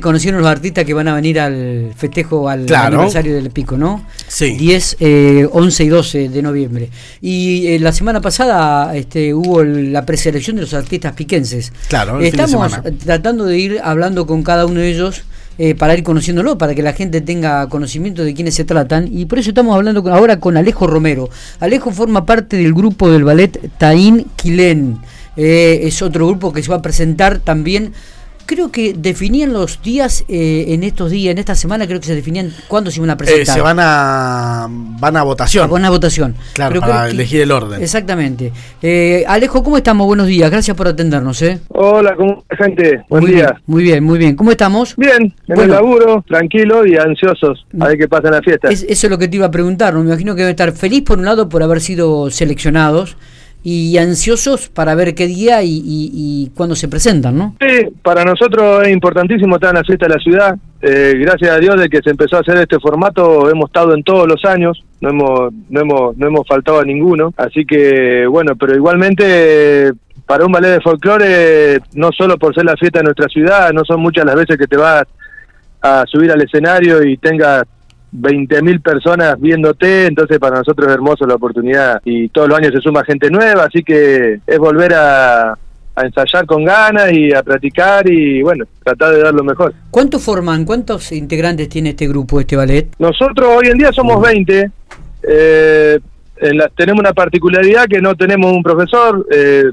Conocieron los artistas que van a venir al festejo, al Claro. aniversario del Pico, ¿no? Sí. 10, eh, 11 y 12 de noviembre. Y eh, la semana pasada este, hubo el- la preselección de los artistas piquenses. Claro, el fin de Estamos tratando de ir hablando con cada uno de ellos eh, para ir conociéndolo, para que la gente tenga conocimiento de quiénes se tratan. Y por eso estamos hablando con- ahora con Alejo Romero. Alejo forma parte del grupo del ballet Taín Quilén. Eh, es otro grupo que se va a presentar también. Creo que definían los días eh, en estos días, en esta semana, creo que se definían cuándo se iban a Eh, presentar. se van a van a votación. Con una votación. Claro, Pero para que- elegir el orden. Exactamente. Eh, Alejo, ¿cómo estamos? Buenos días. Gracias por atendernos. ¿eh? Hola, ¿cómo gente? Buen muy día. Bien, muy bien, muy bien. ¿Cómo estamos? Bien, en Bueno. el laburo, tranquilo y ansiosos a ver qué pasa en la fiesta. Es- eso es lo que te iba a preguntar. ¿no? Me imagino que deben estar feliz por un lado por haber sido seleccionados y ansiosos para ver qué día y, y- y cuándo se presentan, ¿no? Sí, para nosotros es importantísimo estar en la fiesta de la ciudad. Eh, gracias a Dios de que se empezó a hacer este formato, hemos estado en todos los años, no hemos, no hemos, no hemos faltado a ninguno. Así que, bueno, pero igualmente para un ballet de folclore, no solo por ser la fiesta de nuestra ciudad, no son muchas las veces que te vas a subir al escenario y tengas 20.000 personas viéndote, entonces para nosotros es hermoso la oportunidad y todos los años se suma gente nueva, así que es volver a, a ensayar con ganas y a practicar y bueno, tratar de dar lo mejor. ¿Cuántos forman? ¿Cuántos integrantes tiene este grupo, este ballet? Nosotros hoy en día somos 20, eh, en la- tenemos una particularidad que no tenemos un profesor, eh,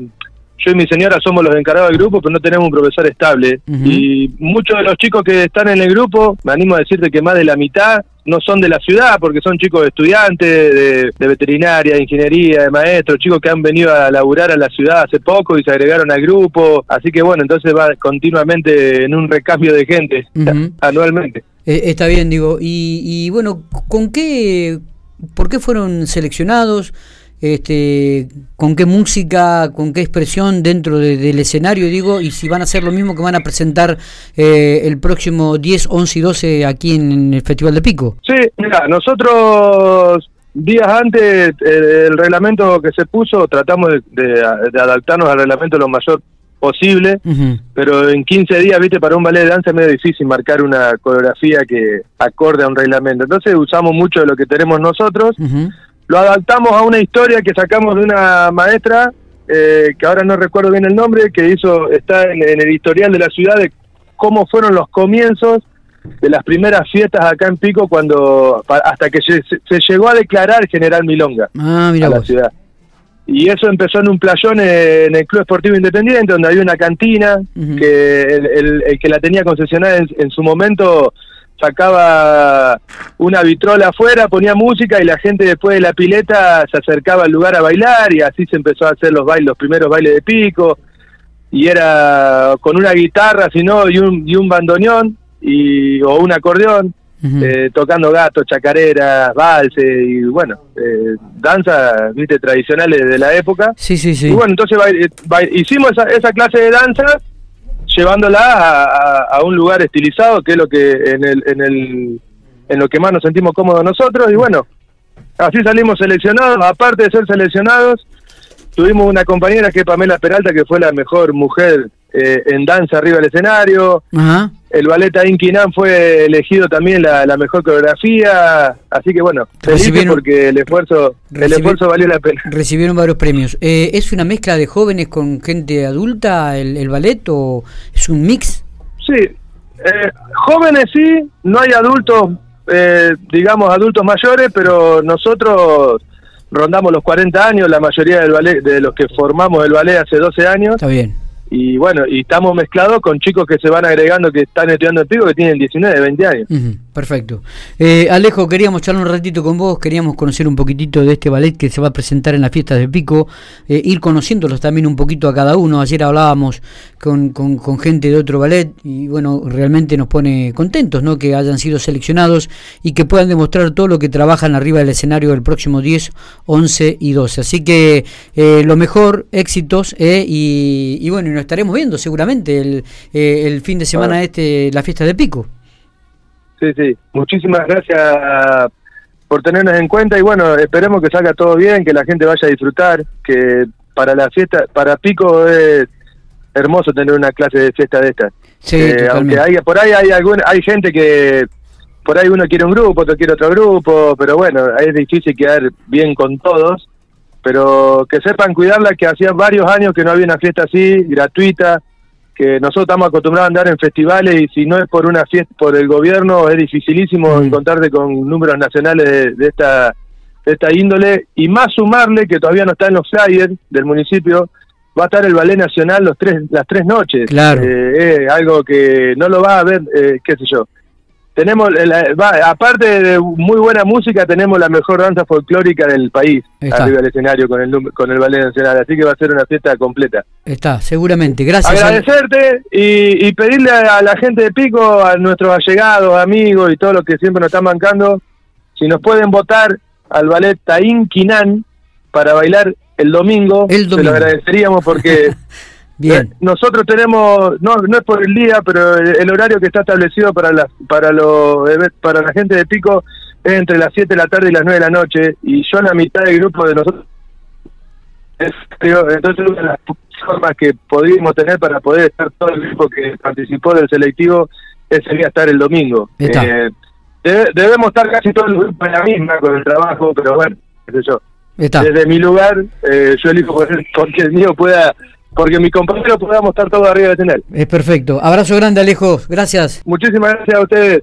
yo y mi señora somos los encargados del grupo, pero no tenemos un profesor estable. Y muchos de los chicos que están en el grupo, me animo a decirte que más de la mitad no son de la ciudad, porque son chicos estudiantes de, de veterinaria, de ingeniería, de maestros, chicos que han venido a laburar a la ciudad hace poco y se agregaron al grupo. Así que bueno, entonces va continuamente en un recambio de gente anualmente. Eh, está bien, digo. Y, y bueno, ¿con qué, por qué fueron seleccionados? Este, ¿Con qué música, con qué expresión dentro de- del escenario, digo? Y si van a hacer lo mismo que van a presentar eh, el próximo 10, 11 y 12 aquí en, en el Festival de Pico. Sí, mira, nosotros días antes el reglamento que se puso tratamos de, de- de adaptarnos al reglamento lo mayor posible, pero en 15 días, viste, para un ballet de danza es medio difícil marcar una coreografía que acorde a un reglamento. Entonces usamos mucho de lo que tenemos nosotros. Lo adaptamos a una historia que sacamos de una maestra, eh, que ahora no recuerdo bien el nombre, que hizo, está en, en el historial de la ciudad de cómo fueron los comienzos de las primeras fiestas acá en Pico cuando hasta que se, llegó a declarar General Milonga Ah, mira a la vos. ciudad. Y eso empezó en un playón en el Club Esportivo Independiente, donde había una cantina, que el, el- el que la tenía concesionada en, en su momento sacaba una vitrola afuera, ponía música y la gente después de la pileta se acercaba al lugar a bailar y así se empezó a hacer los bailes, los primeros bailes de pico y era con una guitarra, sino y un y un bandoneón y o un acordeón eh, tocando gatos, chacareras, valses y bueno, eh, danza, viste, tradicionales de la época. Sí, sí, sí. Y bueno, entonces bail- hicimos esa, esa clase de danza llevándola a, un lugar estilizado, que es lo que en el, en el en lo que más nos sentimos cómodos nosotros y bueno, así salimos seleccionados, aparte de ser seleccionados, tuvimos una compañera que es Pamela Peralta, que fue la mejor mujer eh, en danza arriba del escenario, Ajá. El ballet Inquinan fue elegido también la, la mejor coreografía, así que bueno, Recibieron- porque el esfuerzo, el esfuerzo valió la pena. Recibieron varios premios. Eh, ¿Es una mezcla de jóvenes con gente adulta el, el ballet o es un mix? Sí, eh, jóvenes sí, no hay adultos, eh, digamos adultos mayores, pero nosotros rondamos los 40 años, la mayoría del ballet, de los que formamos el ballet hace 12 años, Está bien. Y bueno, y estamos mezclados con chicos que se van agregando que están estudiando en pico que tienen 19, 20 años. Perfecto. Eh, Alejo, queríamos charlar un ratito con vos, queríamos conocer un poquitito de este ballet que se va a presentar en las fiestas de Pico, eh, ir conociéndolos también un poquito a cada uno. Ayer hablábamos con, con- con gente de otro ballet y bueno, realmente nos pone contentos ¿no? que hayan sido seleccionados y que puedan demostrar todo lo que trabajan arriba del escenario el próximo 10, 11 y 12. Así que eh, lo mejor, éxitos eh, y, y bueno, y nos estaremos viendo seguramente el, eh, el fin de semana este, la fiesta de Pico. Sí, sí. Muchísimas gracias por tenernos en cuenta y bueno, esperemos que salga todo bien, que la gente vaya a disfrutar, que para la fiesta, para Pico es hermoso tener una clase de fiesta de estas. Sí, Eh, aunque hay, por ahí hay algún, hay gente que por ahí uno quiere un grupo, otro quiere otro grupo, pero bueno, es difícil quedar bien con todos, pero que sepan cuidarla, que hacía varios años que no había una fiesta así, gratuita, que nosotros estamos acostumbrados a andar en festivales y si no es por una fiesta, por el gobierno, es dificilísimo Mm. encontrarte con números nacionales de, de esta de esta índole y más sumarle que todavía no está en los flyers del municipio va a estar el ballet nacional los tres las tres noches Claro. Eh, es algo que no lo va a ver eh, qué sé yo tenemos la- va- aparte de muy buena música tenemos la mejor danza folclórica del país arriba del escenario con el con el ballet nacional así que va a ser una fiesta completa Está, seguramente. Gracias. Agradecerte y, y pedirle a la gente de Pico, a nuestros allegados, amigos y todos los que siempre nos están bancando, si nos pueden votar al ballet Taín Quinan para bailar el domingo, El se domingo. lo agradeceríamos porque Bien. eh, nosotros tenemos, no, no es por el día, pero el, el horario que está establecido para la, para, los, eve- para la gente de Pico es entre las 7 de la tarde y las 9 de la noche, y yo la mitad del grupo de nosotros es, entonces una de las formas que podríamos tener para poder estar todo el grupo que participó del selectivo sería estar el domingo. Eh, debe- debemos estar casi todo el grupo en la misma con el trabajo, pero bueno, qué sé yo. Está. Desde mi lugar, eh, yo elijo porque el mío pueda, porque mi compañero podamos estar todos arriba del escenario. Es perfecto. Abrazo grande, Alejo. Gracias. Muchísimas gracias a ustedes.